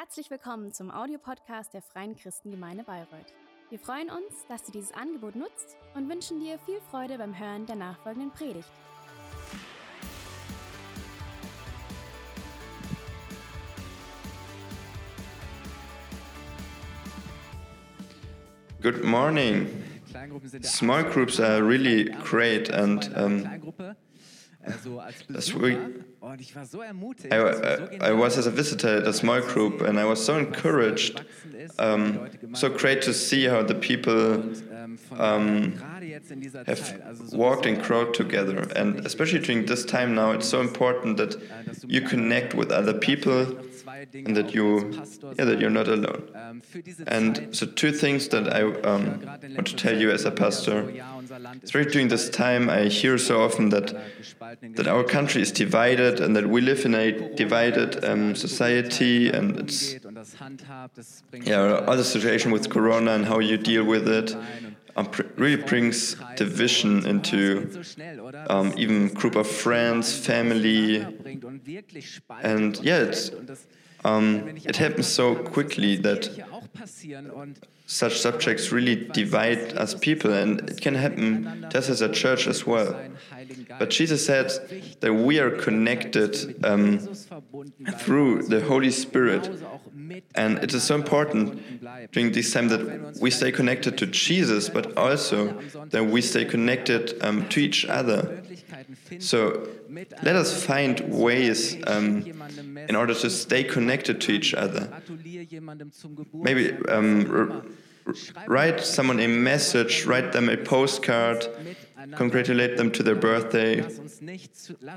Herzlich willkommen zum Audiopodcast der Freien Christengemeinde Bayreuth. Wir freuen uns, dass du dieses Angebot nutzt und wünschen dir viel Freude beim Hören der nachfolgenden Predigt. Good morning. Small groups are really great and um, das we, I, I, I was as a visitor at a small group and I was so encouraged, um, so great to see how the people um, have walked and grown together. And especially during this time now, it's so important that you connect with other people and that you yeah that you're not alone. and so two things that i um, want to tell you as a pastor. especially during this time i hear so often that that our country is divided and that we live in a divided um, society and it's yeah all the situation with corona and how you deal with it um, really brings division into um, even group of friends, family, and yeah, it's um, it happens so quickly that such subjects really divide us people, and it can happen just as a church as well. But Jesus said that we are connected um, through the Holy Spirit, and it is so important during this time that we stay connected to Jesus, but also that we stay connected um, to each other. So let us find ways um, in order to stay connected to each other. Maybe um, write someone a message, write them a postcard, congratulate them to their birthday.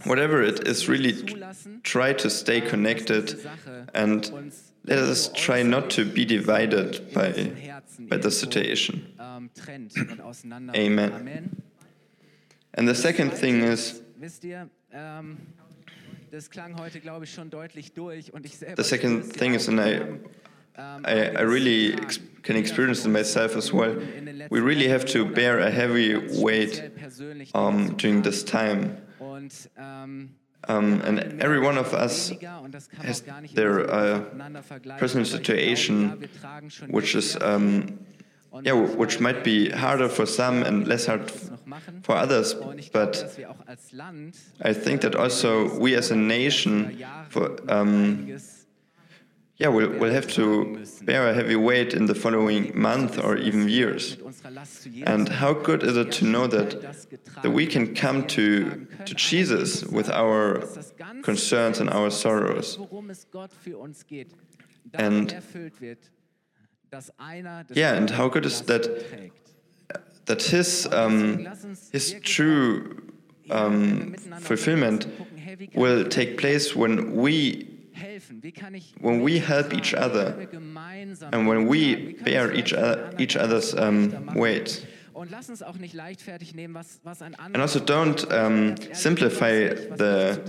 Whatever it is, really try to stay connected and let us try not to be divided by, by the situation. Amen. And the second thing is, the second thing is, and I, I, I really ex can experience it myself as well, we really have to bear a heavy weight um, during this time. Um, and every one of us has their uh, personal situation, which is um, yeah, which might be harder for some and less hard for others. But I think that also we as a nation, for, um, yeah, we'll, we'll have to bear a heavy weight in the following month or even years. And how good is it to know that, that we can come to, to Jesus with our concerns and our sorrows? And yeah, and how good is that that his um, his true um, fulfillment will take place when we when we help each other and when we bear each, other, each other's um, weight. And also don't um, simplify the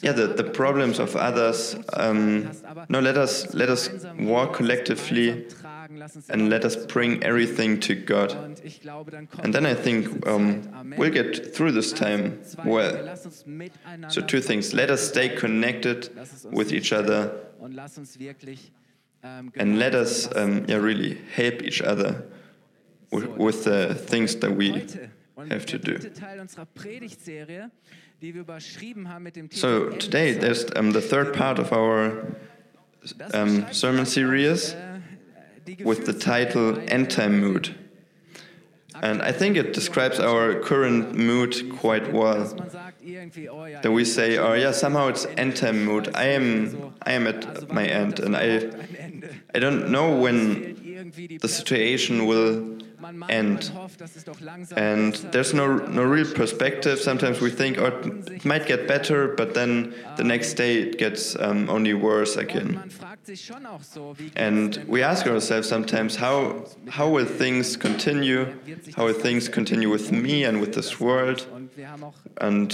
yeah, the, the problems of others. Um, no, let us let us walk collectively and let us bring everything to God. And then I think um, we'll get through this time well. So two things: let us stay connected with each other, and let us um, yeah really help each other with, with the things that we have to do. So today there's um, the third part of our um, sermon series with the title End Time Mood. And I think it describes our current mood quite well. That we say, oh yeah, somehow it's end time mood. I am, I am at my end, and I, I don't know when the situation will end. And there's no, no real perspective. Sometimes we think, oh, it might get better, but then the next day it gets um, only worse again. And we ask ourselves sometimes, how, how will things continue? How will things continue with me and with this world? And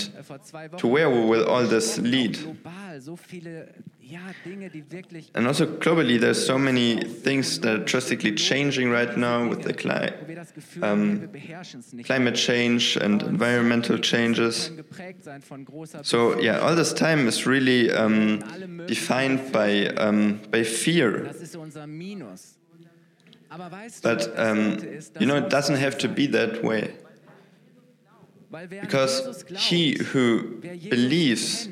to where will all this lead? And also globally, there's so many things that are drastically changing right now with the cli um, climate change and environmental changes. So yeah, all this time is really um, defined by um, by fear. But um, you know, it doesn't have to be that way. Because he who believes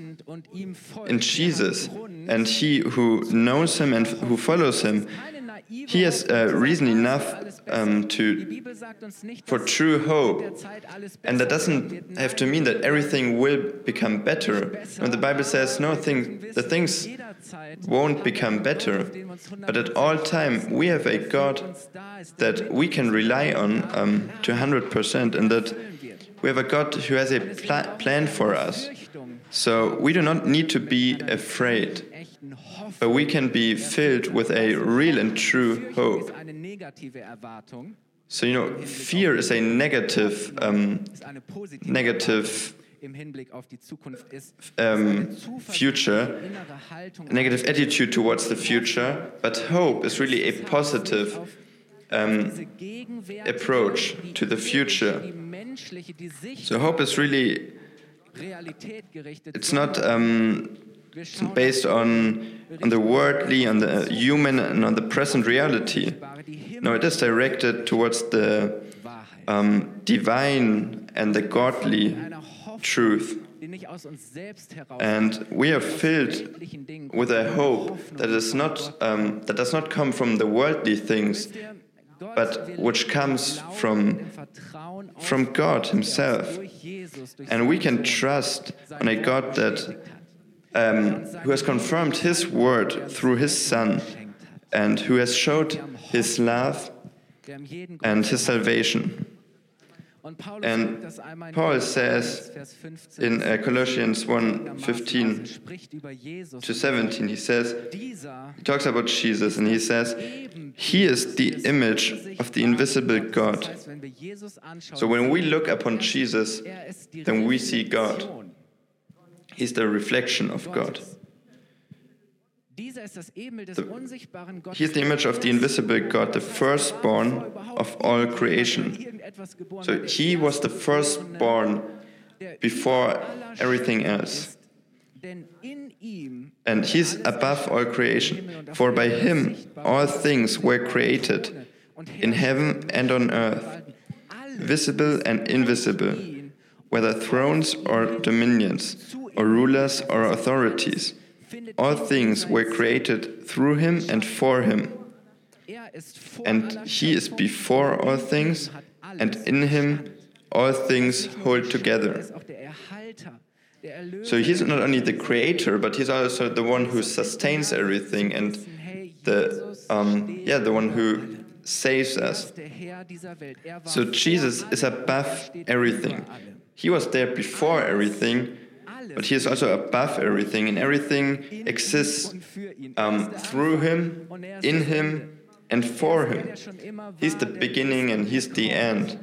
in Jesus and he who knows him and who follows him, he has uh, reason enough um, to for true hope, and that doesn't have to mean that everything will become better. When the Bible says no, thing, the things won't become better, but at all time we have a God that we can rely on um, to 100%, and that we have a God who has a pl plan for us. So we do not need to be afraid, but we can be filled with a real and true hope. So, you know, fear is a negative, um, negative um, future, negative attitude towards the future, but hope is really a positive um, approach to the future. So hope is really it's not um, based on on the worldly, on the human, and on the present reality. No, it is directed towards the um, divine and the godly truth. And we are filled with a hope that is not um, that does not come from the worldly things, but which comes from from God Himself. And we can trust on a God that um, who has confirmed His word through His Son, and who has showed His love and His salvation. And Paul says in uh, Colossians 1 15 to 17, he says, he talks about Jesus and he says, He is the image of the invisible God. So when we look upon Jesus, then we see God. He's the reflection of God. The, he the image of the invisible God, the firstborn of all creation. So he was the firstborn before everything else. And he's above all creation. For by him all things were created, in heaven and on earth, visible and invisible, whether thrones or dominions, or rulers or authorities. All things were created through him and for him. And he is before all things, and in him all things hold together. So he's not only the creator, but he's also the one who sustains everything and the um, yeah the one who saves us. So Jesus is above everything. He was there before everything, but he is also above everything, and everything exists um, through him, in him, and for him. He's the beginning and he's the end.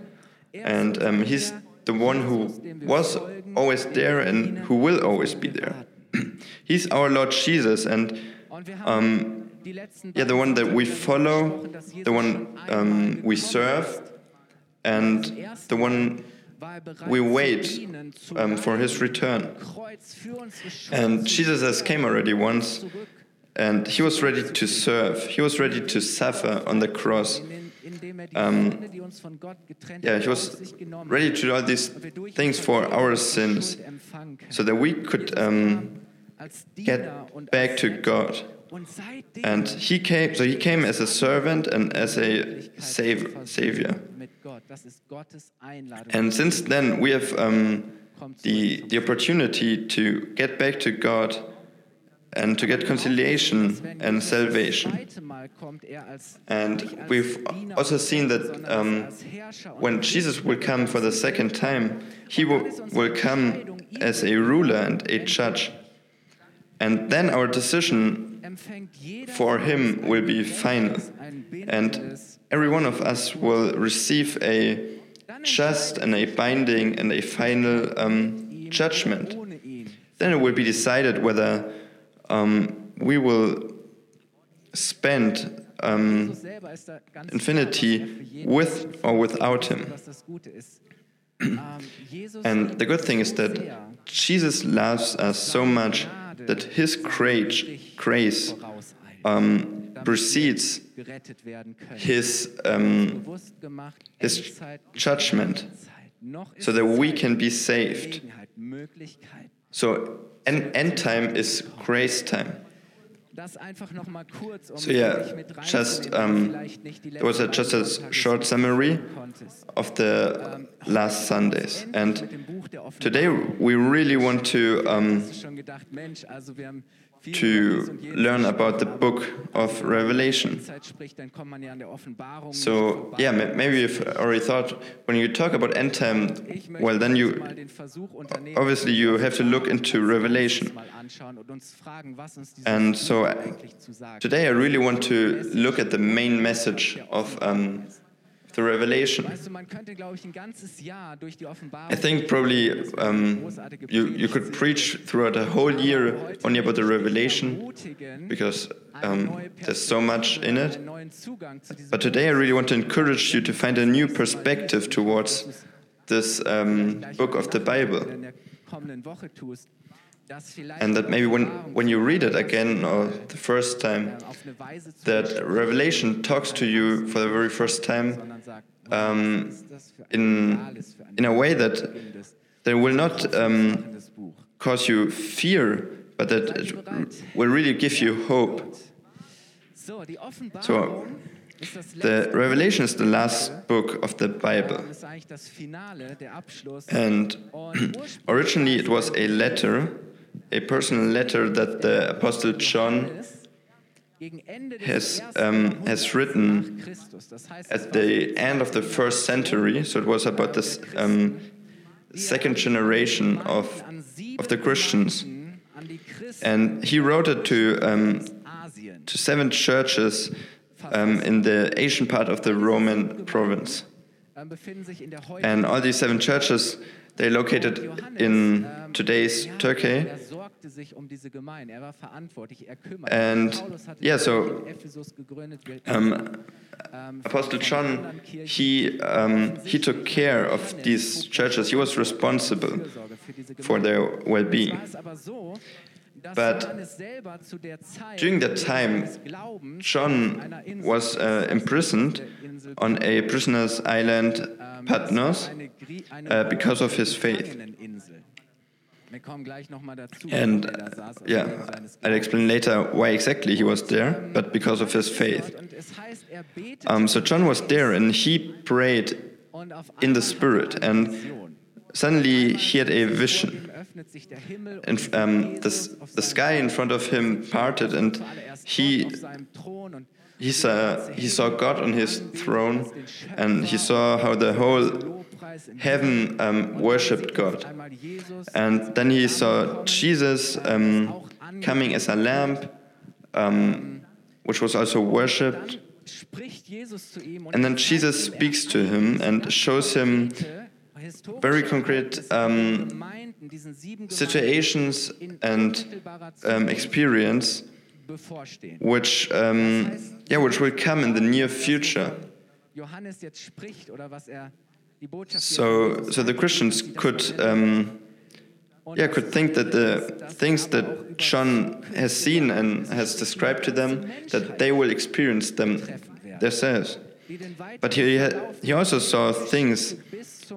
And um, he's the one who was always there and who will always be there. he's our Lord Jesus, and um, yeah, the one that we follow, the one um, we serve, and the one we wait um, for his return. And Jesus has came already once, and he was ready to serve. He was ready to suffer on the cross. Um, yeah, he was ready to do all these things for our sins, so that we could um, get back to God. And he came, so he came as a servant and as a save, savior. And since then, we have um, the, the opportunity to get back to God and to get conciliation and salvation. And we've also seen that um, when Jesus will come for the second time, he will, will come as a ruler and a judge. And then our decision for him will be final. And every one of us will receive a just and a binding and a final um, judgment. Then it will be decided whether um, we will spend um, infinity with or without him. And the good thing is that Jesus loves us so much that his grace um, precedes his, um, his judgment so that we can be saved. So end, end time is grace time. So yeah, just um, it was a, just a short summary of the last Sundays, and today we really want to um, to learn about the book of Revelation. So, yeah, maybe you've already thought when you talk about end time, well, then you obviously you have to look into Revelation. And so today I really want to look at the main message of um, the revelation. I think probably um, you, you could preach throughout a whole year only about the revelation because um, there's so much in it. But today I really want to encourage you to find a new perspective towards this um, book of the Bible and that maybe when, when you read it again or the first time, that Revelation talks to you for the very first time um, in, in a way that, that will not um, cause you fear, but that it will really give you hope. So, the Revelation is the last book of the Bible. And originally it was a letter a personal letter that the Apostle John has, um, has written at the end of the first century. So it was about the um, second generation of, of the Christians. And he wrote it to, um, to seven churches um, in the Asian part of the Roman province. And all these seven churches, they're located in today's Turkey. And yeah, so um, Apostle John, he, um, he took care of these churches. He was responsible for their well-being. But during that time, John was uh, imprisoned on a prisoner's island, ähm, Patmos, uh, because of his faith. And yeah, I'll explain later why exactly he was there, but because of his faith. Er um, so John was there and he prayed in the Spirit, and suddenly he had a vision. And um, the, the sky in front of him parted, and he he saw, he saw God on his throne, and he saw how the whole heaven um, worshipped God. And then he saw Jesus um, coming as a lamb, um, which was also worshipped. And then Jesus speaks to him and shows him very concrete um, situations and um, experience which, um, yeah, which will come in the near future. So, so the Christians could, um, yeah, could think that the things that John has seen and has described to them, that they will experience them themselves. But he, he also saw things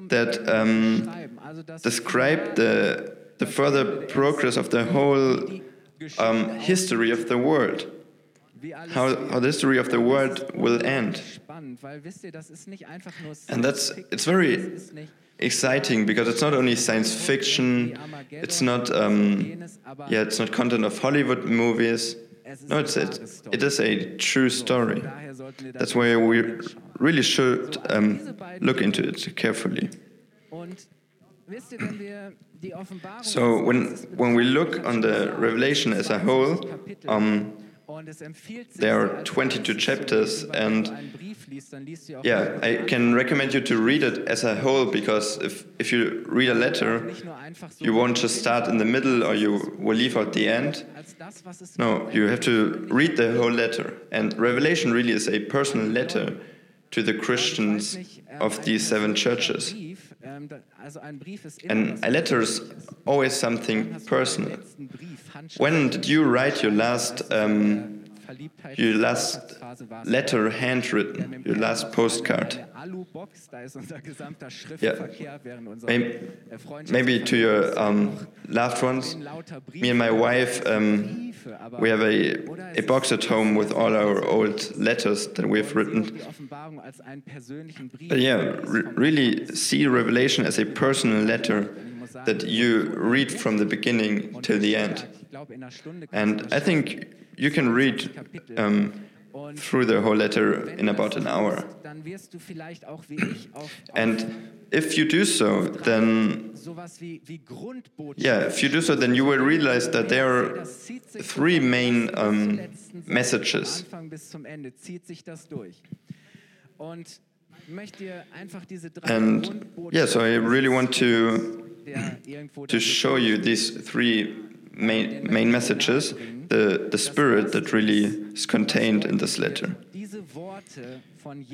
that um, describe the, the further progress of the whole um, history of the world. How, how the history of the world will end. And that's it's very exciting because it's not only science fiction, it's not um, yeah, it's not content of Hollywood movies. No, it's, it's it is a true story. That's why we really should um, look into it carefully. So when when we look on the Revelation as a whole, um, there are 22 chapters, and yeah, I can recommend you to read it as a whole because if, if you read a letter, you won't just start in the middle or you will leave out the end. No, you have to read the whole letter. And Revelation really is a personal letter to the Christians of these seven churches. And a letter is always something personal. When did you write your last um, your last letter handwritten, your last postcard. Yeah. Maybe to your um, loved ones. Me and my wife, um, we have a, a box at home with all our old letters that we've written. But yeah, re really see Revelation as a personal letter that you read from the beginning till the end. And I think you can read um, through the whole letter in about an hour. And if you do so, then yeah, if you do so, then you will realize that there are three main um, messages. And yeah, so I really want to to show you these three main, main messages, the, the spirit that really is contained in this letter.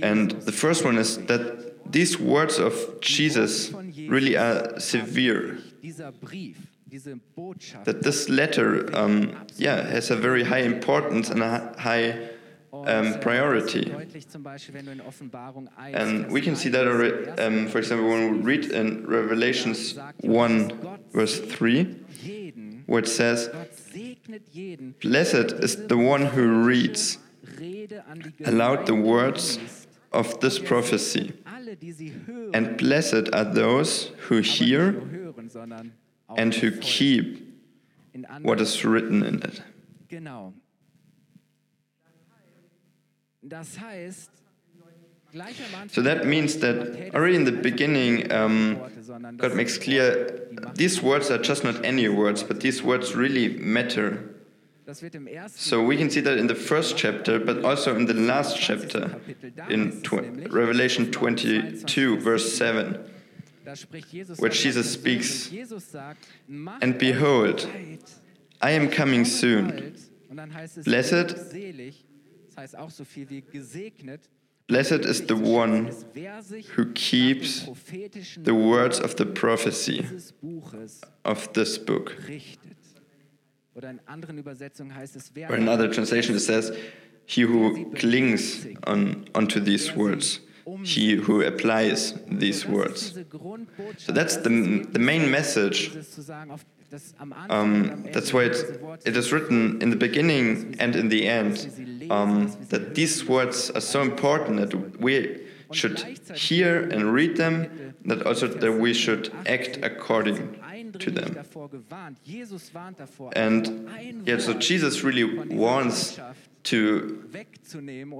And the first one is that these words of Jesus really are severe. That this letter, um, yeah, has a very high importance and a high um, priority. And we can see that, um, for example, when we read in Revelations 1, verse 3 where it says, Blessed is the one who reads aloud the words of this prophecy, and blessed are those who hear and who keep what is written in it. So that means that already in the beginning, um, God makes clear these words are just not any words, but these words really matter. So we can see that in the first chapter, but also in the last chapter, in tw Revelation 22, verse 7, where Jesus speaks, And behold, I am coming soon. Blessed Blessed is the one who keeps the words of the prophecy of this book. Or in another translation, it says, He who clings on, onto these words, he who applies these words. So that's the, the main message um, that's why it, it is written in the beginning and in the end um, that these words are so important that we should hear and read them, that also that we should act according to them. And yeah, so Jesus really wants to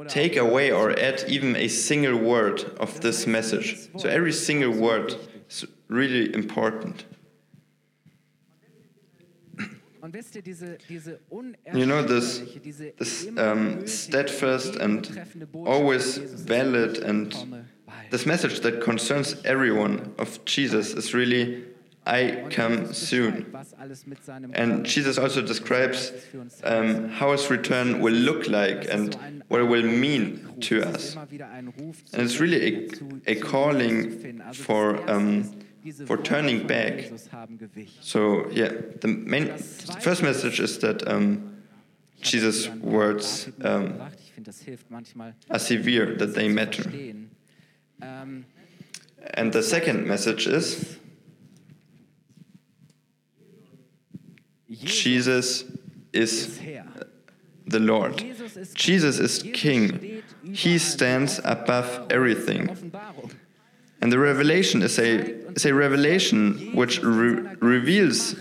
take away or add even a single word of this message. So every single word is really important. You know, this, this um, steadfast and always valid and this message that concerns everyone of Jesus is really I come soon. And Jesus also describes um, how his return will look like and what it will mean to us. And it's really a, a calling for um, for turning back. So yeah, the main the first message is that um, Jesus' words um, are severe, that they matter. And the second message is Jesus is the Lord. Jesus is King. He stands above everything. And the revelation is a, is a revelation which re reveals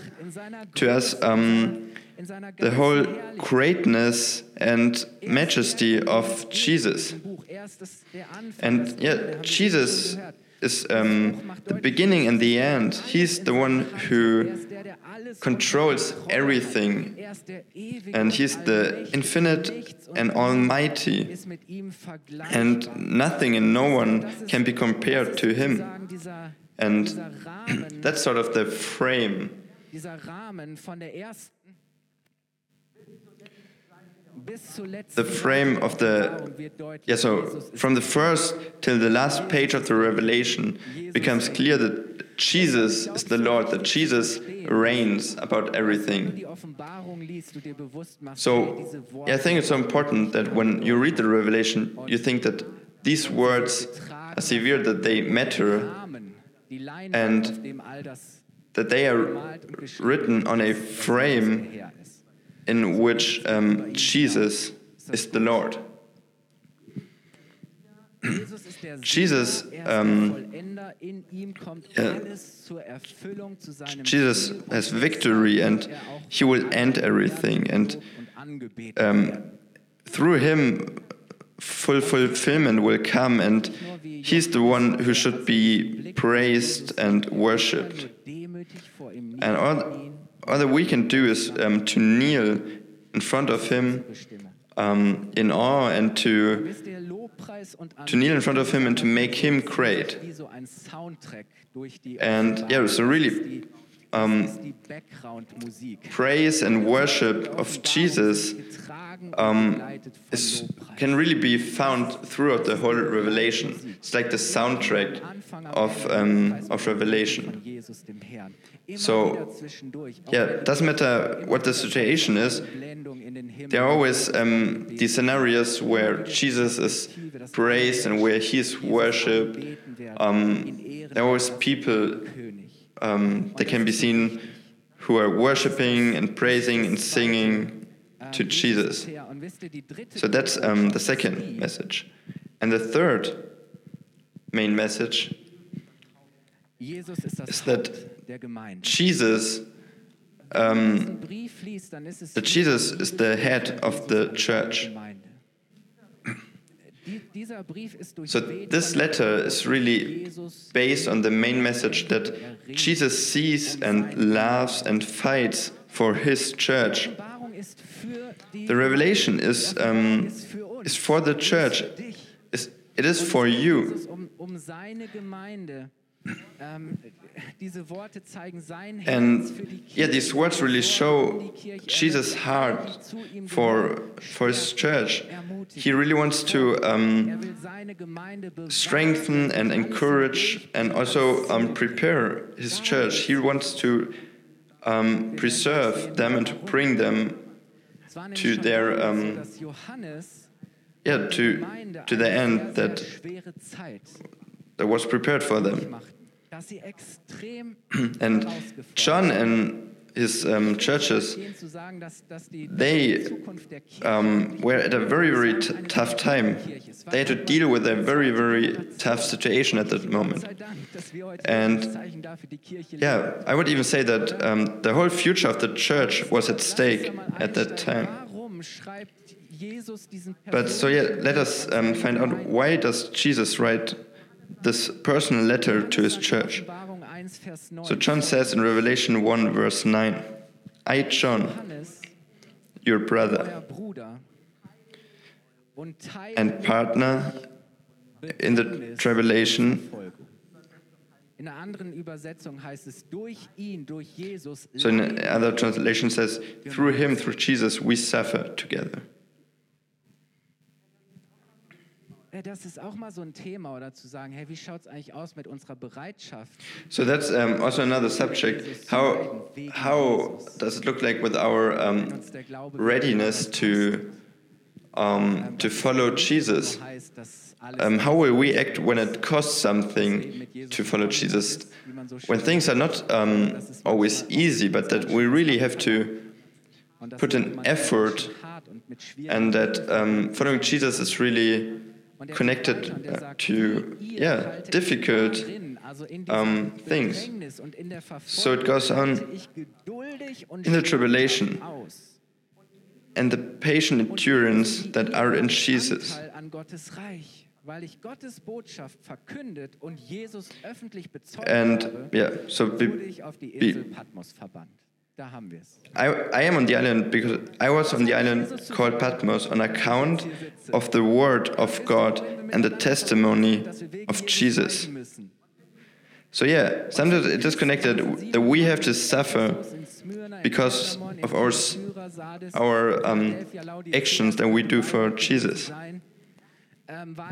to us um, the whole greatness and majesty of Jesus. And yeah, Jesus is um, the beginning and the end. He's the one who controls everything, and He's the infinite and almighty, and nothing and no one can be compared to Him. And that's sort of the frame. The frame of the yeah so from the first till the last page of the revelation becomes clear that Jesus is the Lord that Jesus reigns about everything. so yeah, I think it's so important that when you read the revelation you think that these words are severe that they matter and that they are written on a frame in which um, Jesus is the Lord. Jesus, um, yeah, Jesus has victory and he will end everything. And um, through him, full fulfillment will come, and he's the one who should be praised and worshipped. And all, all that we can do is um, to kneel in front of him um, in awe and to to kneel in front of him and to make him great. And yeah, so really um, praise and worship of Jesus um, is, can really be found throughout the whole Revelation. It's like the soundtrack of, um, of Revelation. So, yeah, doesn't matter what the situation is, there are always um, these scenarios where Jesus is praised and where he is worshipped. Um, there are always people um, that can be seen who are worshiping and praising and singing to Jesus. So that's um, the second message. And the third main message is that Jesus, um, that Jesus is the head of the church. So this letter is really based on the main message that Jesus sees and loves and fights for his church. The revelation is, um, is for the church. it is for you. And yeah, these words really show Jesus' heart for, for his church. He really wants to um, strengthen and encourage and also um, prepare his church. He wants to um, preserve them and to bring them to their um, yeah to to the end that that was prepared for them. And John and his um, churches, they um, were at a very, very tough time. They had to deal with a very, very tough situation at that moment. And yeah, I would even say that um, the whole future of the church was at stake at that time. But so yeah, let us um, find out why does Jesus write this personal letter to his church. So John says in Revelation 1, verse 9, I, John, your brother and partner in the tribulation. So in other translation says, through him, through Jesus, we suffer together. Das ist auch mal so ein Thema, oder zu sagen, hey, wie eigentlich aus mit unserer Bereitschaft? So that's um, also another subject. How, how does it look like with our um, readiness to, um, to follow Jesus? Um, how will we act when it costs something to follow Jesus? When things are not um, always easy, but that we really have to put an effort and that um, following Jesus is really connected uh, to yeah difficult um, things. So it goes on in the tribulation and the patient endurance that are in Jesus. And yeah, so be, be, Da haben wir es. I, I am on the island because I was on the island called Patmos on account of the word of God and the testimony of Jesus. So yeah, sometimes it is connected that we have to suffer because of our, our um, actions that we do for Jesus.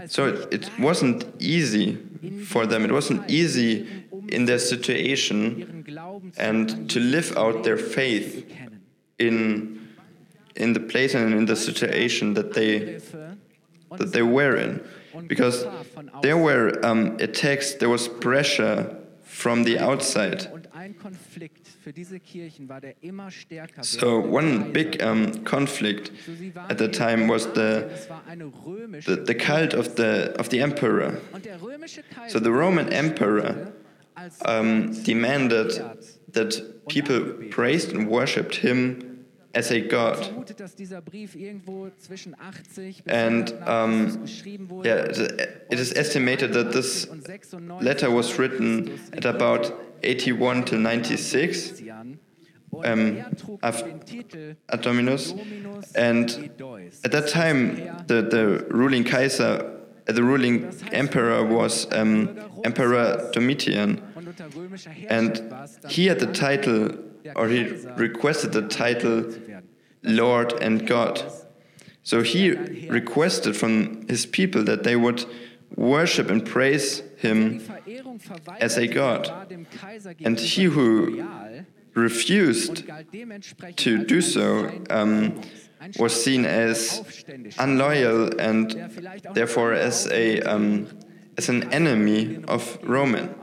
So it, it wasn't easy for them. It wasn't easy in their situation and to live out their faith in in the place and in the situation that they that they were in because there were um, attacks there was pressure from the outside so one big um, conflict at the time was the, the, the cult of the of the emperor. So the roman emperor um, demanded that people praised and worshipped him as a god. And um, yeah, it is estimated that this letter was written at about 81 to 96 um, ad Dominus. And at that time, the, the ruling Kaiser, the ruling emperor was um, Emperor Domitian. And he had the title, or he requested the title Lord and God. So he requested from his people that they would worship and praise him as a god. And he who refused to do so um, was seen as unloyal and therefore as a um, as an enemy of Roman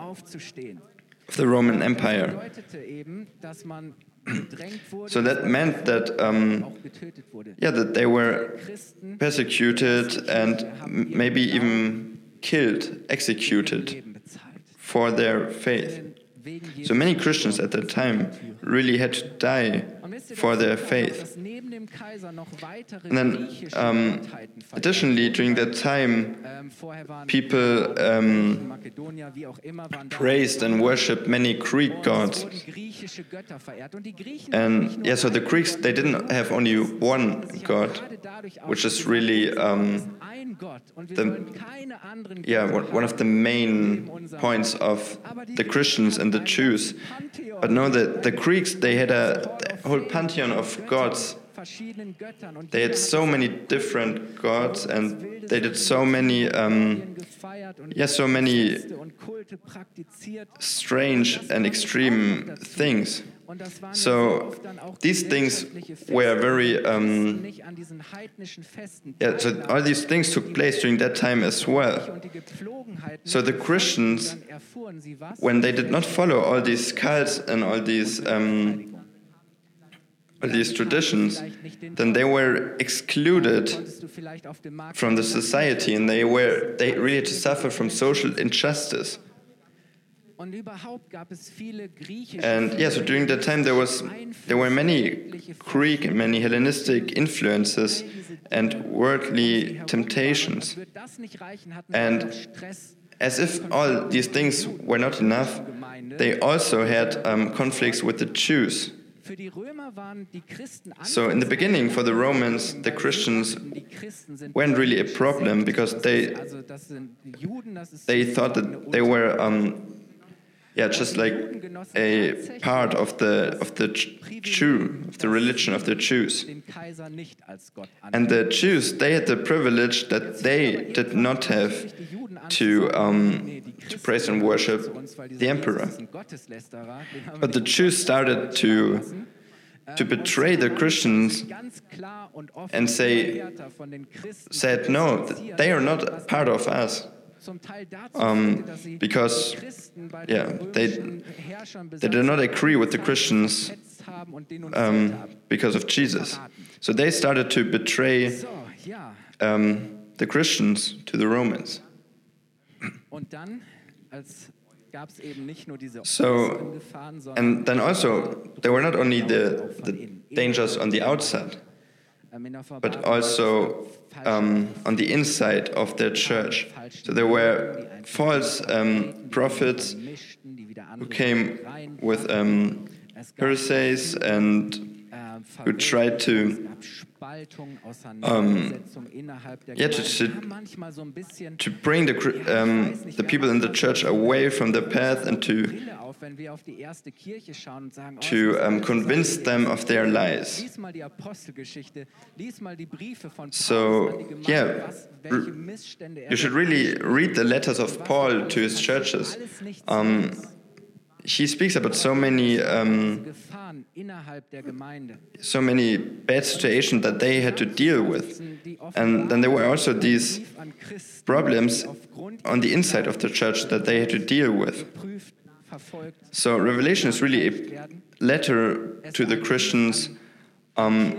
of the Roman Empire. so that meant that um, yeah that they were persecuted and maybe even killed, executed for their faith. So many Christians at that time really had to die for their faith. And then, um, additionally, during that time, people um, praised and worshipped many Greek gods. And yeah, so the Greeks, they didn't have only one god, which is really um, the, yeah, one of the main points of the Christians and the Jews. But no, the, the Greeks, they had a whole pantheon of gods. They had so many different gods and they did so many, um, yeah, so many strange and extreme things. So these things were very, um, yeah, so all these things took place during that time as well. So the Christians, when they did not follow all these cults and all these um, all these traditions, then they were excluded from the society and they were they really had to suffer from social injustice. And yeah, so during that time there was there were many Greek and many Hellenistic influences and worldly temptations. And as if all these things were not enough, they also had um, conflicts with the Jews. So in the beginning, for the Romans, the Christians weren't really a problem because they they thought that they were um, yeah, just like a part of the of the Jew of the religion of the Jews. And the Jews, they had the privilege that they did not have to um, to praise and worship the emperor. But the Jews started to to betray the Christians and say said no, they are not part of us. Um, because yeah, they, they did not agree with the Christians um, because of Jesus. So they started to betray um, the Christians to the Romans. So, and then also, there were not only the, the dangers on the outside, but also um, on the inside of their church. So there were false um, prophets who came with um, heresies and who tried to um, yeah, to, to, to bring the, um, the people in the church away from the path and to, to um, convince them of their lies. So, yeah, you should really read the letters of Paul to his churches. Um, he speaks about so many um, so many bad situations that they had to deal with. And then there were also these problems on the inside of the church that they had to deal with. So revelation is really a letter to the christians um,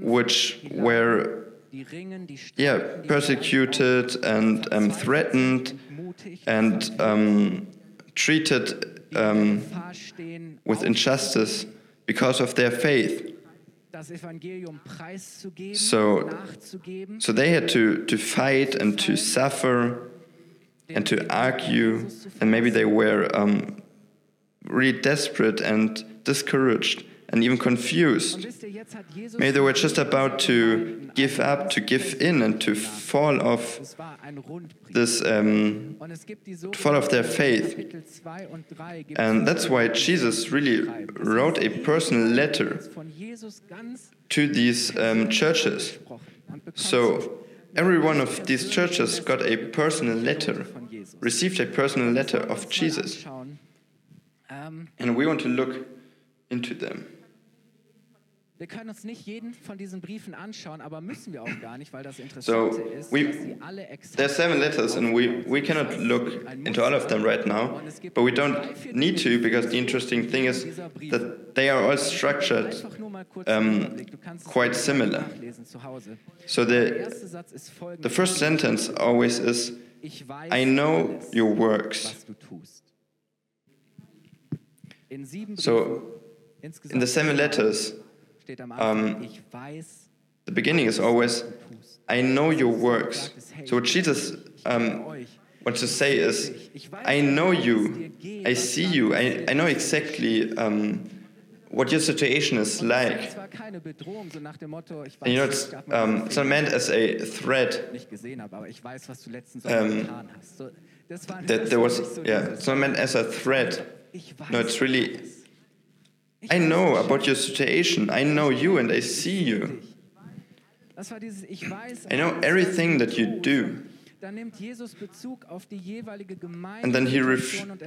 which were yeah persecuted and um, threatened and um, treated um, with injustice because of their faith. So, so they had to, to fight and to suffer and to argue, and maybe they were um, really desperate and discouraged and even confused. Maybe they were just about to give up, to give in, and to fall off this, um, to fall off their faith. And that's why Jesus really wrote a personal letter to these um, churches. So every one of these churches got a personal letter, received a personal letter of Jesus. And we want to look into them. Wir können uns nicht jeden von diesen Briefen anschauen, aber müssen wir auch gar nicht, weil das Interessante so ist, we, dass sie alle There's seven letters and we, we cannot look into all of them right now, but we don't need to because the interesting thing is that they are all structured um, quite similar. So the, the first sentence always is, I know your works. So in the seven letters, um, the beginning is always, I know your works. So what Jesus um, wants to say is, I know you, I see you, I, I know exactly um, what your situation is like. And you know, it's, um, it's not meant as a threat. Um, that there was, yeah, it's not meant as a threat. No, it's really I know about your situation. I know you and I see you. I know everything that you do. And then he,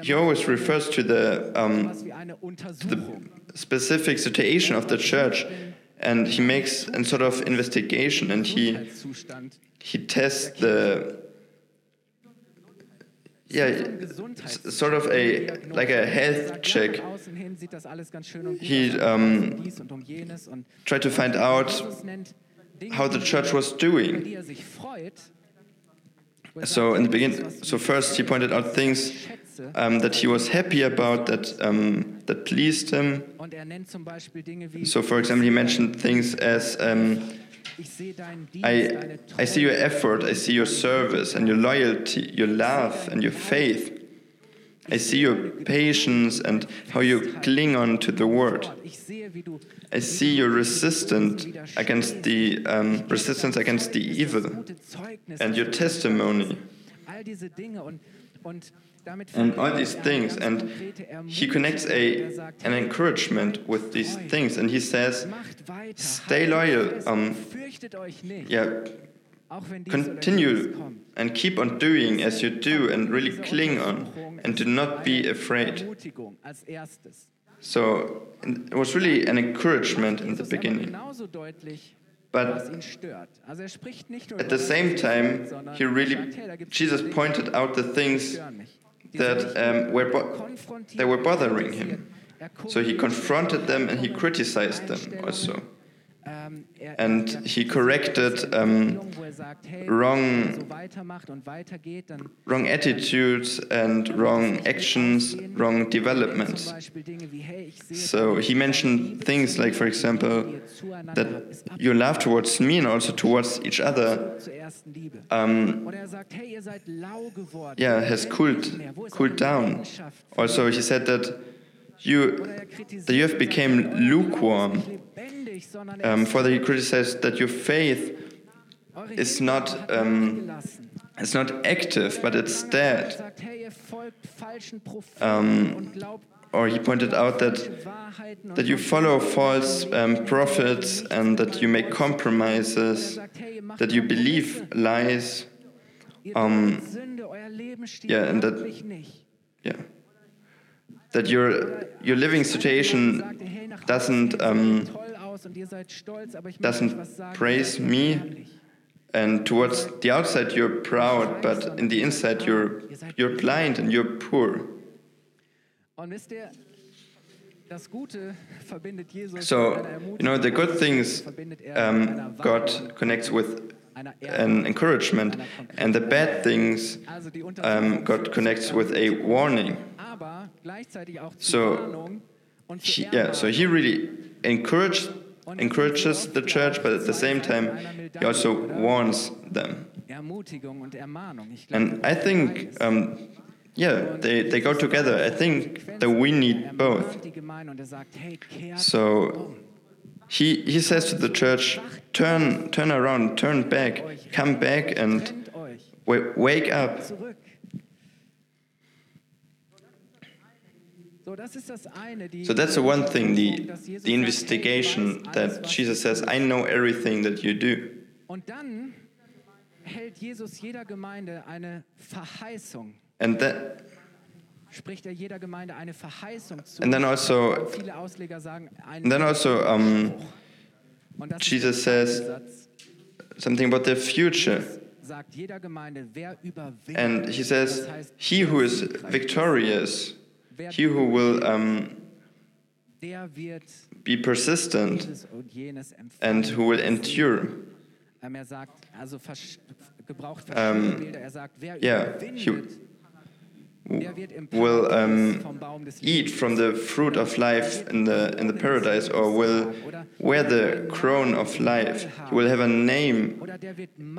he always refers to the, um, to the specific situation of the church and he makes a sort of investigation and he, he tests the, yeah, sort of a like a health check. He um, tried to find out how the church was doing. So in the beginning, so first he pointed out things um, that he was happy about that um, that pleased him. So for example, he mentioned things as um, I, I see your effort, I see your service and your loyalty, your love and your faith. I see your patience and how you cling on to the word. I see your resistance against the um, resistance against the evil and your testimony and all these things and he connects a an encouragement with these things and he says stay loyal um, yeah continue and keep on doing as you do and really cling on and do not be afraid. So it was really an encouragement in the beginning. but at the same time, he really, Jesus pointed out the things that um, were they were bothering him. So he confronted them and he criticized them also. And he corrected um, wrong, wrong attitudes and wrong actions, wrong developments. So he mentioned things like, for example, that your love towards me and also towards each other. Um, yeah, has cooled, cooled down. Also, he said that you that you have become lukewarm. Um, further, he criticized that your faith is not um, it's not active, but it's dead. Um, or he pointed out that that you follow false um, prophets and that you make compromises, that you believe lies. Um, yeah, and that yeah that your your living situation doesn't um, doesn't praise me and towards the outside you're proud but in the inside you're you're blind and you're poor. So you know the good things um, god connects with an encouragement. And the bad things um, god connects with a warning so he, yeah so he really encouraged encourages the church, but at the same time, he also warns them. And I think, um, yeah, they, they go together. I think that we need both. So he, he says to the church, turn, turn around, turn back, come back and wake up. So that's the one thing, the, the investigation that Jesus says, I know everything that you do. And that, And then also, and then also um, Jesus says something about the future. And he says, He who is victorious he who will um, be persistent and who will endure. Um, yeah, he will um, eat from the fruit of life in the in the paradise, or will wear the crown of life. He will have a name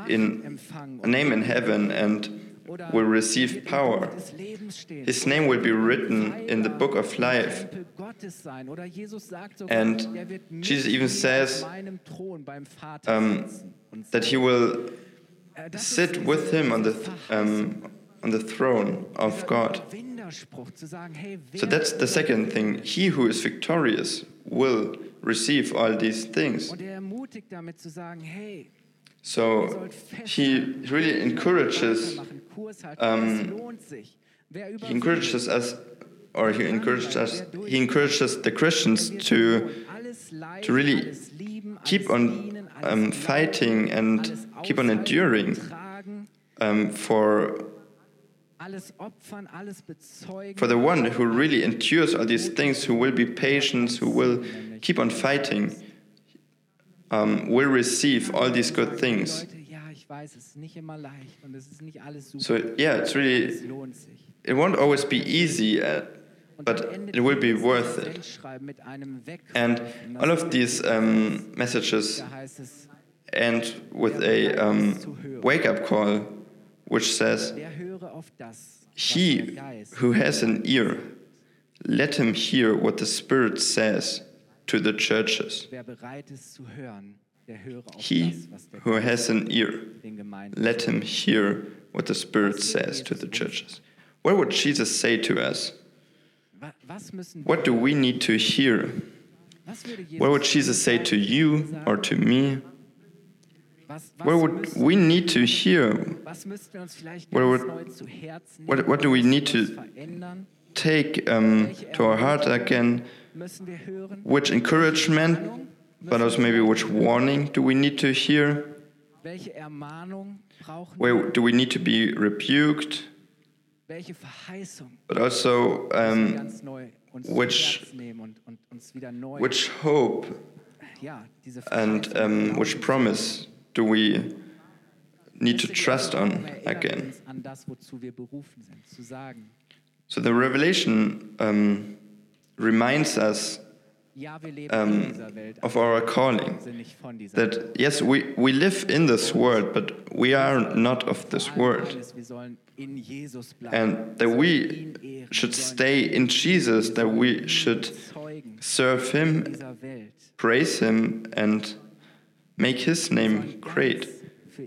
in a name in heaven and will receive power. His name will be written in the book of life. And Jesus even says um, that he will sit with him on the, um, on the throne of God. So that's the second thing. He who is victorious will receive all these things. So he really encourages um, he encourages us, or he encourages us, he encourages the Christians to to really keep on um, fighting and keep on enduring um, for for the one who really endures all these things, who will be patient, who will keep on fighting, um, will receive all these good things. So yeah, it's really it won't always be easy, uh, but it will be worth it. And all of these um, messages end with a um, wake-up call, which says, "He who has an ear, let him hear what the Spirit says to the churches." He who has an ear, let him hear what the Spirit says to the churches. What would Jesus say to us? What do we need to hear? What would Jesus say to you or to me? What would we need to hear? What, would, what, what do we need to take um, to our heart again? Which encouragement but also maybe which warning do we need to hear? Where do we need to be rebuked? But also, um, which, which hope and um, which promise do we need to trust on again? So the revelation um, reminds us um, of our calling. That yes, we, we live in this world, but we are not of this world. And that we should stay in Jesus, that we should serve Him, praise Him, and make His name great.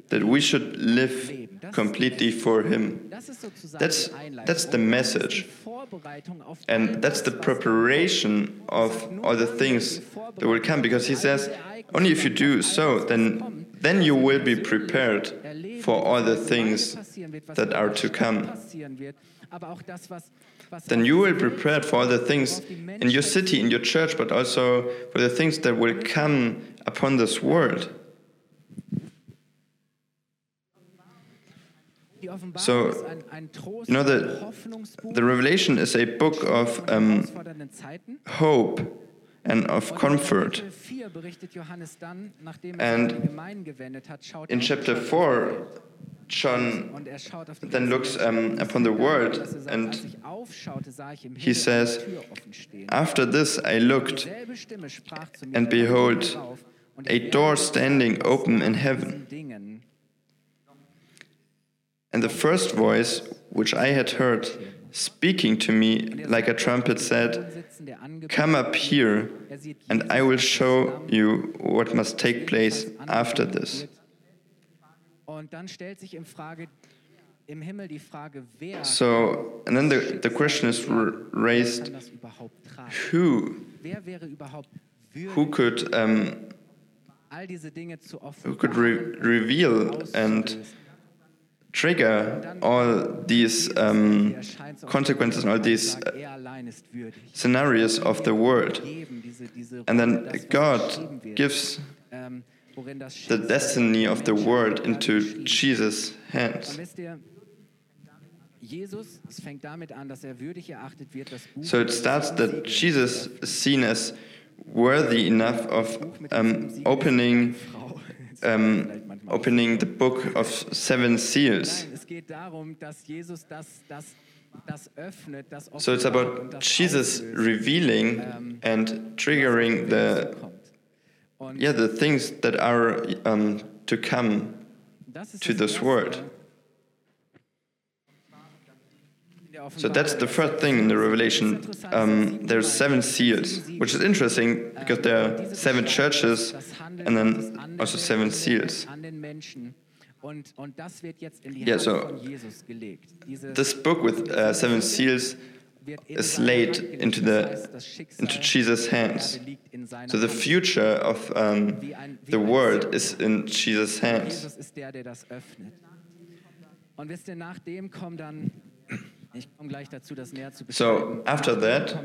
That we should live completely for Him. That's, that's the message. And that's the preparation of all the things that will come because He says, only if you do so, then, then you will be prepared for all the things that are to come. Then you will be prepared for all the things in your city, in your church, but also for the things that will come upon this world. So, you know, the, the Revelation is a book of um, hope and of comfort. And in chapter 4, John then looks um, upon the word and he says, After this I looked, and behold, a door standing open in heaven. And the first voice which I had heard speaking to me like a trumpet said, Come up here, and I will show you what must take place after this. So, and then the, the question is raised who? Who could, um, who could re reveal and trigger all these um, consequences and all these uh, scenarios of the world. And then God gives the destiny of the world into Jesus' hands. So it starts that Jesus is seen as worthy enough of um, opening um, opening the book of seven seals. So it's about Jesus revealing ähm, and triggering the yeah the things that are um, to come to this world. So that's the first thing in the Revelation. Um, there's seven seals, which is interesting because there are seven churches and then also seven seals. Yeah, so this book with uh, seven seals is laid into the into Jesus' hands. So the future of um, the world is in Jesus' hands. So after that,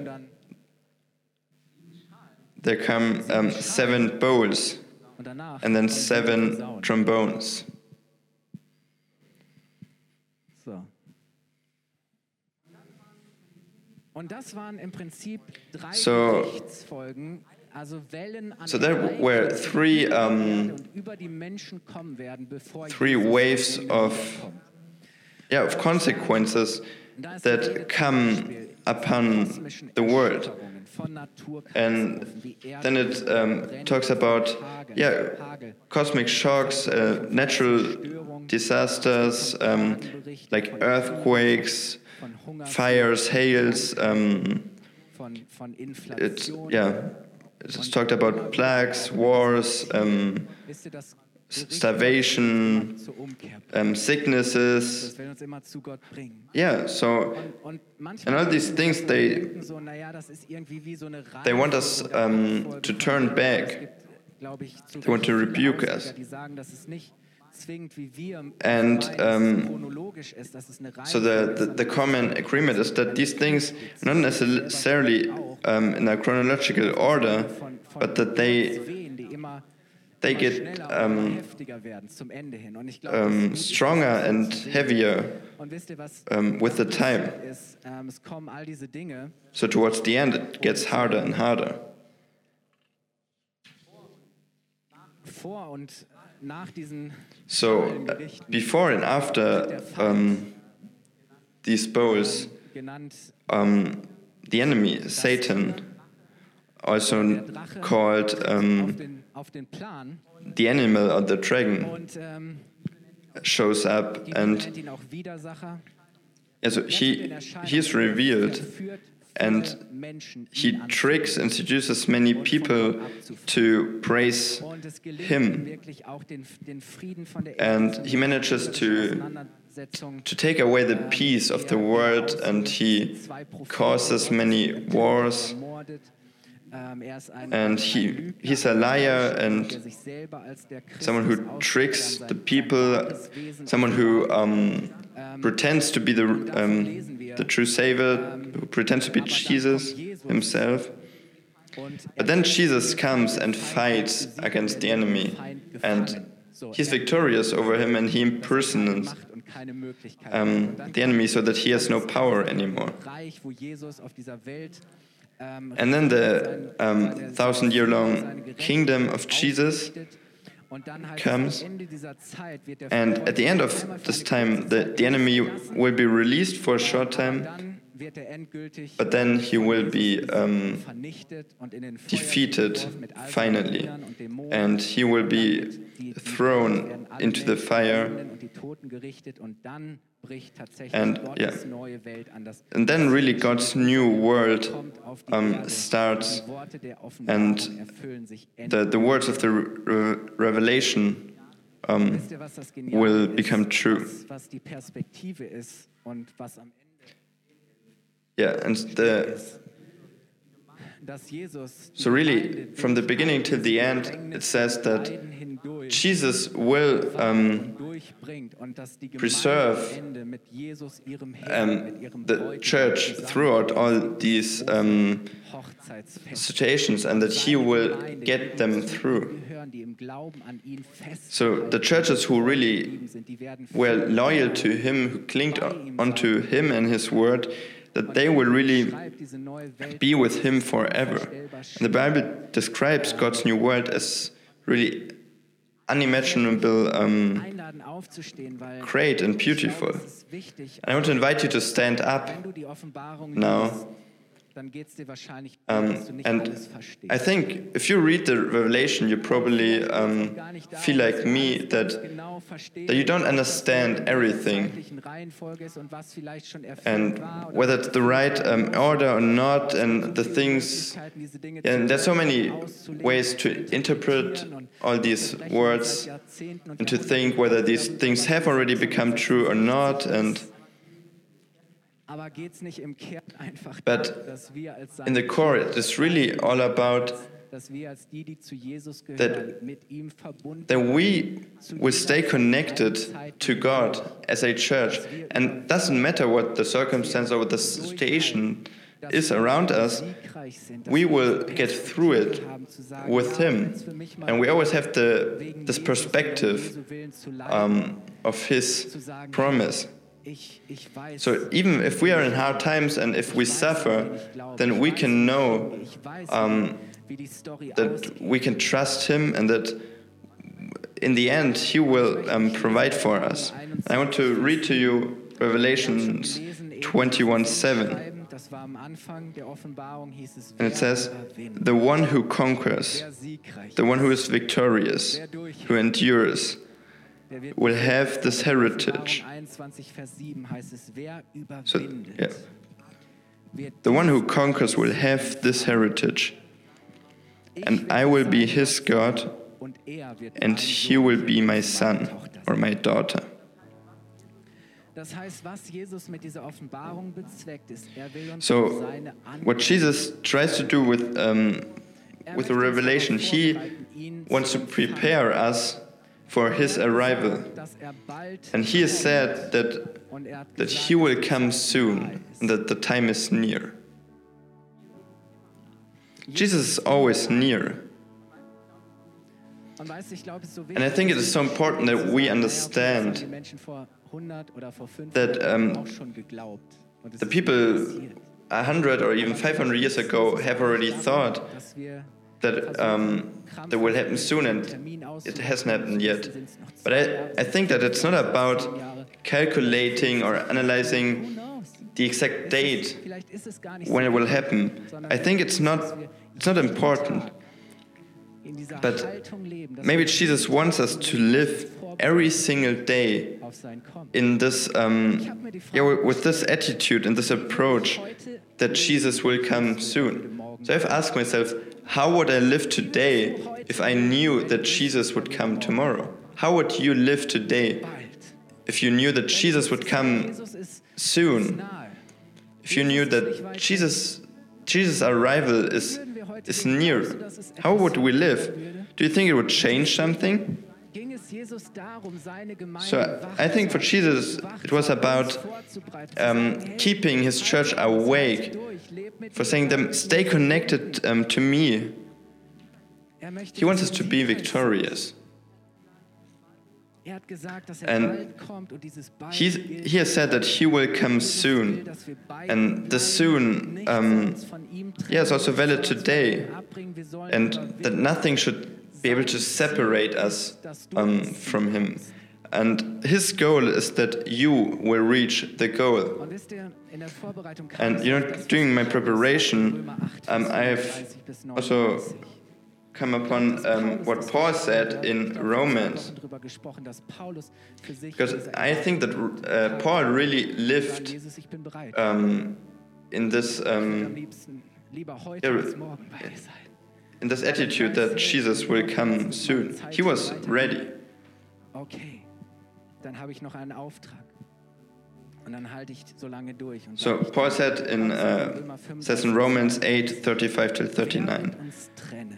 there come um, seven bowls and then seven trombones. So, so there were three, um, three waves of, yeah, of consequences that come upon the world. And then it um, talks about yeah, cosmic shocks, uh, natural disasters um, like earthquakes, fires, hails. Um, it, yeah, it's talked about plagues, wars, um, starvation, um, sicknesses. Yeah, so, and all these things, they, they want us um, to turn back. They want to rebuke us. And um, so the, the, the, common agreement is that these things not necessarily um, in a chronological order, but that they they get um, um, stronger and heavier um, with the time. So towards the end, it gets harder and harder. So uh, before and after um, these bowls, um, the enemy, Satan, also called um, the animal or the dragon. Ähm, shows up and yeah, so he he is revealed and he tricks and seduces many people to praise him. and he manages to to take away the peace of the world and he causes many wars and he, he's a liar and someone who tricks the people, someone who um, pretends to be the, um, the true Savior, who pretends to be Jesus himself. But then Jesus comes and fights against the enemy, and he's victorious over him, and he impersonates um, the enemy so that he has no power anymore. And then the um, thousand year long kingdom of Jesus comes. And at the end of this time, the, the enemy will be released for a short time, but then he will be um, defeated finally. And he will be thrown into the fire and yeah, and then really God's new world um, starts, and the, the words of the re revelation um, will become true. Yeah, and the so really, from the beginning till the end, it says that Jesus will um, preserve um, the church throughout all these um, situations and that he will get them through. So the churches who really were loyal to him, who clinged onto him and his word, that they will really be with him forever. And the Bible describes God's new world as really unimaginable, um, great and beautiful. And I want to invite you to stand up now um, and I think if you read the Revelation, you probably um, feel like me that, that you don't understand everything. And whether it's the right um, order or not, and the things. And there's so many ways to interpret all these words and to think whether these things have already become true or not. And but in the core, it is really all about that, that we will stay connected to God as a church. And it doesn't matter what the circumstance or what the situation is around us, we will get through it with Him. And we always have the, this perspective um, of His promise. So even if we are in hard times and if we suffer, then we can know um, that we can trust Him and that in the end He will um, provide for us. I want to read to you Revelations 21:7. And it says, The one who conquers, the one who is victorious, who endures, will have this heritage. So, yeah. The one who conquers will have this heritage, and I will be his God, and he will be my son or my daughter. So, what Jesus tries to do with, um, with the revelation, he wants to prepare us for his arrival. And he said that, that he will come soon and that the time is near. Jesus is always near. And I think it is so important that we understand that um, the people 100 or even 500 years ago have already thought that um, that will happen soon and it hasn't happened yet. But I, I think that it's not about calculating or analyzing the exact date when it will happen. I think it's not, it's not important. But maybe Jesus wants us to live every single day in this, um, yeah, with this attitude and this approach that Jesus will come soon. So I've asked myself, how would I live today if I knew that Jesus would come tomorrow? How would you live today if you knew that Jesus would come soon? If you knew that Jesus, Jesus' arrival is, is near, how would we live? Do you think it would change something? So I think for Jesus it was about um, keeping his church awake, for saying them, stay connected um, to me. He wants us to be victorious. And he, he has said that he will come soon. And the soon um, yeah, is also valid today. And that nothing should be able to separate us um, from him. And his goal is that you will reach the goal. And you know, during my preparation, um, I have also come upon um, what Paul said in Romans. Because I think that uh, Paul really lived um, in this. Um, in this attitude that Jesus will come soon. He was ready. Okay, dann habe ich noch einen Auftrag. Und dann halte ich so lange durch. so Paul said in uh, says in Romans 8, 35 to 39,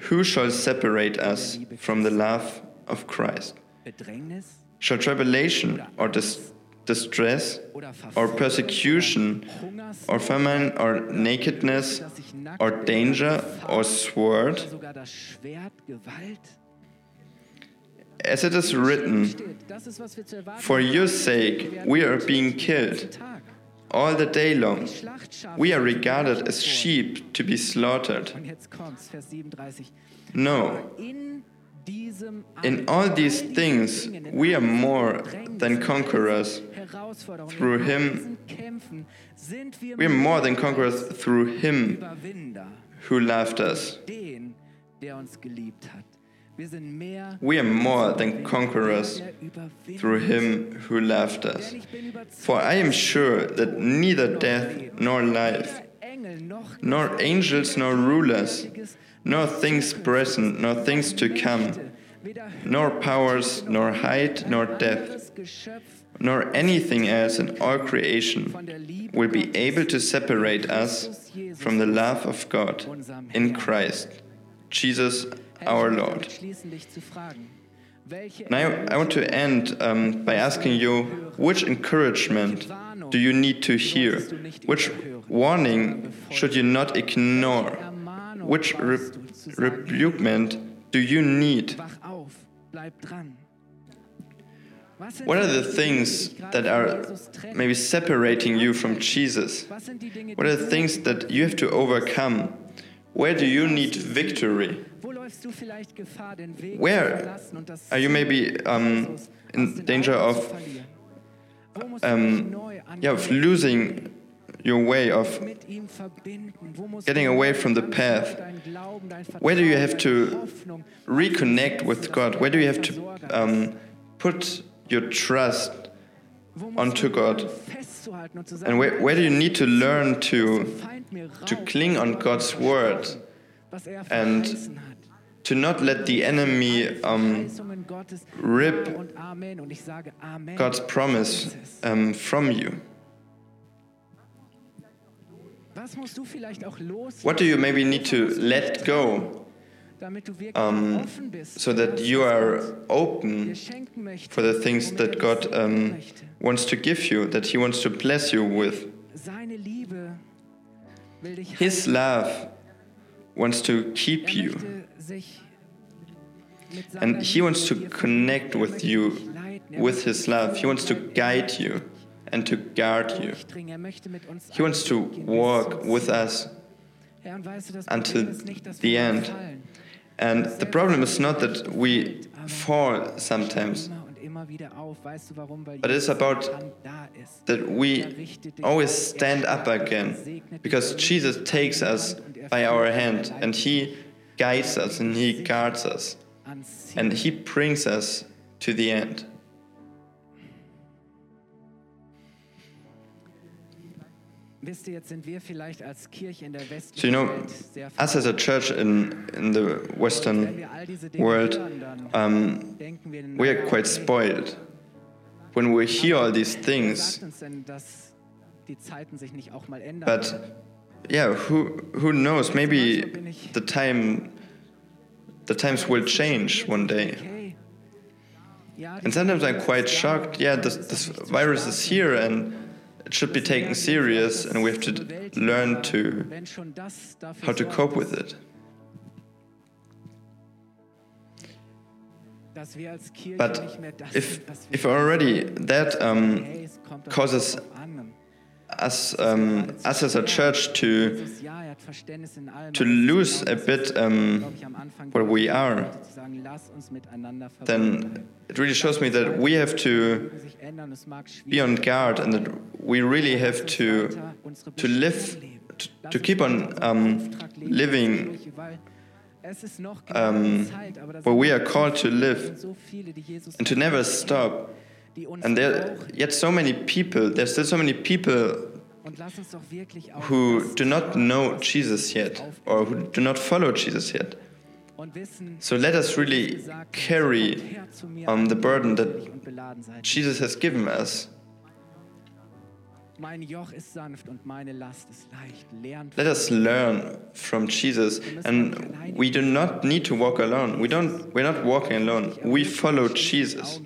Who shall separate us from the love of Christ? Shall tribulation or dis distress or persecution or famine or nakedness or danger or sword? As it is written, For your sake we are being killed all the day long. We are regarded as sheep to be slaughtered. No. In all these things, we are more than conquerors through Him. We are more than conquerors through Him who loved us. We are more than conquerors through Him who loved us. For I am sure that neither death nor life, nor angels nor rulers, nor things present, nor things to come, nor powers, nor height, nor depth, nor anything else in all creation will be able to separate us from the love of God in Christ, Jesus our Lord. Now, I want to end um, by asking you which encouragement do you need to hear? Which warning should you not ignore? Which re rebukement do you need? What are the things that are maybe separating you from Jesus? What are the things that you have to overcome? Where do you need victory? Where are you maybe um, in danger of, um, yeah, of losing your way of getting away from the path? Where do you have to reconnect with God? Where do you have to um, put your trust onto God? And where, where do you need to learn to, to cling on God's word and to not let the enemy um, rip God's promise um, from you? What do you maybe need to let go? Um, so that you are open for the things that God um, wants to give you, that He wants to bless you with? His love wants to keep you. And He wants to connect with you with His love. He wants to guide you and to guard you. He wants to walk with us until the end. And the problem is not that we fall sometimes, but it's about that we always stand up again because Jesus takes us by our hand and He guides us and He guards us. And He brings us to the end. So you know, us as a church in, in the Western world, um, we are quite spoiled. When we hear all these things, but yeah, who who knows? Maybe the time the times will change one day. And sometimes I'm quite shocked. Yeah, this, this virus is here and it should be taken serious and we have to learn to how to cope with it. But if, if already that um, causes us, um, us as a church to, to lose a bit um, where we are, then it really shows me that we have to be on guard and that we really have to, to live, to, to keep on um, living um, where we are called to live and to never stop. And there are yet so many people, there's still so many people who do not know Jesus yet or who do not follow Jesus yet. So let us really carry um, the burden that Jesus has given us. Let us learn from Jesus, and we do not need to walk alone. We don't. We're not walking alone. We follow Jesus.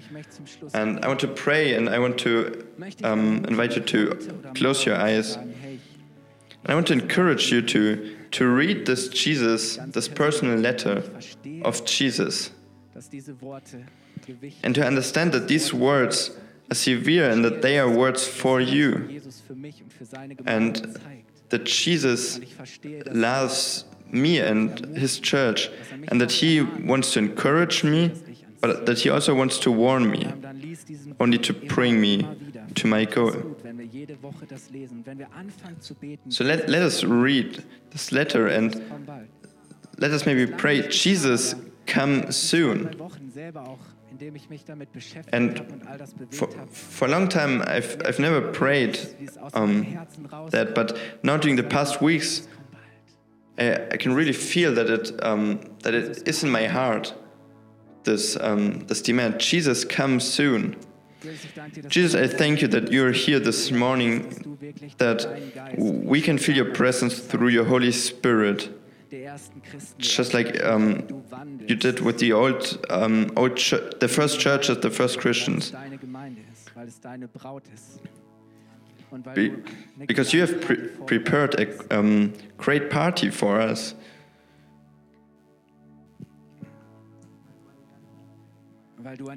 And I want to pray, and I want to um, invite you to close your eyes. And I want to encourage you to to read this Jesus, this personal letter of Jesus, and to understand that these words severe and that they are words for you. And that Jesus loves me and his church, and that he wants to encourage me, but that he also wants to warn me, only to bring me to my goal. So let, let us read this letter and let us maybe pray, Jesus, come soon. And for, for a long time, I've, I've never prayed um, that, but now during the past weeks, I, I can really feel that it, um, that it is in my heart, this, um, this demand. Jesus, come soon. Jesus, I thank you that you're here this morning, that we can feel your presence through your Holy Spirit just like um, you did with the old, um, old the first churches, the first Christians. Be because you have pre prepared a um, great party for us.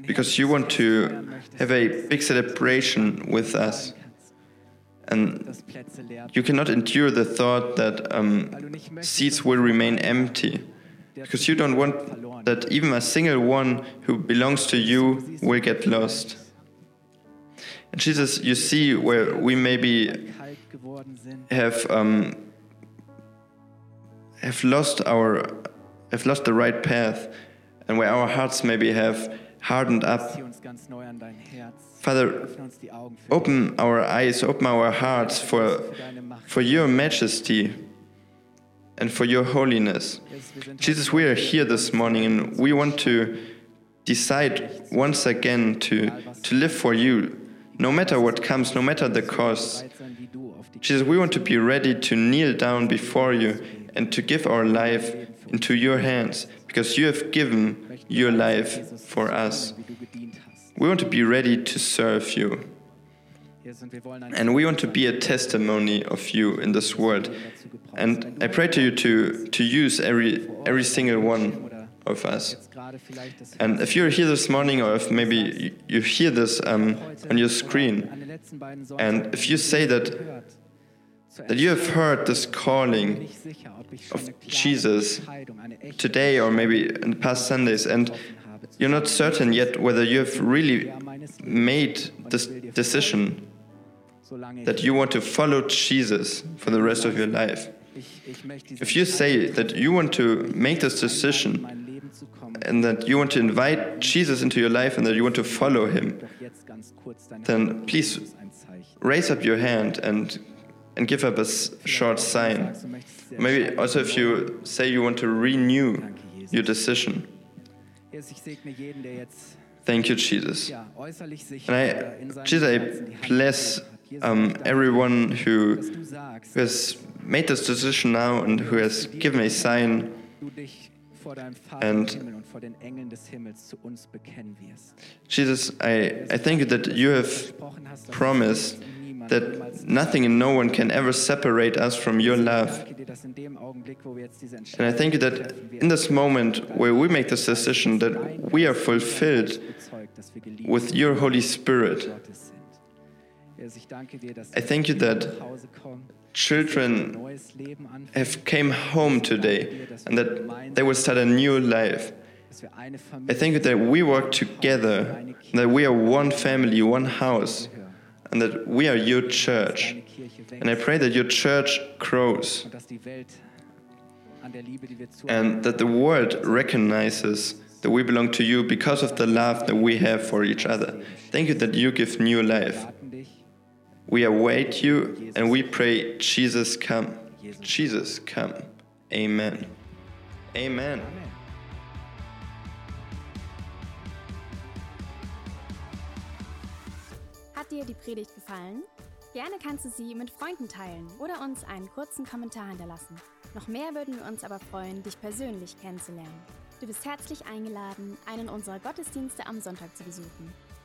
Because you want to have a big celebration with us. And you cannot endure the thought that um, seats will remain empty. Because you don't want that even a single one who belongs to you will get lost. And Jesus, you see where we maybe have um, have lost our have lost the right path, and where our hearts maybe have hardened up. Father, open our eyes, open our hearts for, for your majesty and for your holiness. Jesus, we are here this morning and we want to decide once again to, to live for you, no matter what comes, no matter the cost. Jesus, we want to be ready to kneel down before you and to give our life into your hands because you have given your life for us. We want to be ready to serve you. And we want to be a testimony of you in this world. And I pray to you to, to use every, every single one of us. And if you're here this morning, or if maybe you, hear this um, on your screen, and if you say that, that you have heard this calling of Jesus today, or maybe in the past Sundays, and you're not certain yet whether you have really made this decision that you want to follow Jesus for the rest of your life. if you say that you want to make this decision and that you want to invite Jesus into your life and that you want to follow him, then please raise up your hand and and give up a short sign. Maybe also if you say you want to renew your decision. Thank you, Jesus. And I, Jesus, I bless um, everyone who, who has made this decision now and who has given a sign. And Jesus, I, I thank you that you have promised that nothing and no one can ever separate us from your love. And I thank you that in this moment where we make this decision, that we are fulfilled with your Holy Spirit. I thank you that children have came home today and that they will start a new life. I thank you that we work together, that we are one family, one house and that we are your church. And I pray that your church grows and that the world recognizes that we belong to you because of the love that we have for each other. Thank you that you give new life. We await you and we pray, Jesus, come. Jesus, come. Amen. Amen. Hat dir die Predigt gefallen? Gerne kannst du sie mit Freunden teilen oder uns einen kurzen Kommentar hinterlassen. Noch mehr würden wir uns aber freuen, dich persönlich kennenzulernen. Du bist herzlich eingeladen, einen unserer Gottesdienste am Sonntag zu besuchen.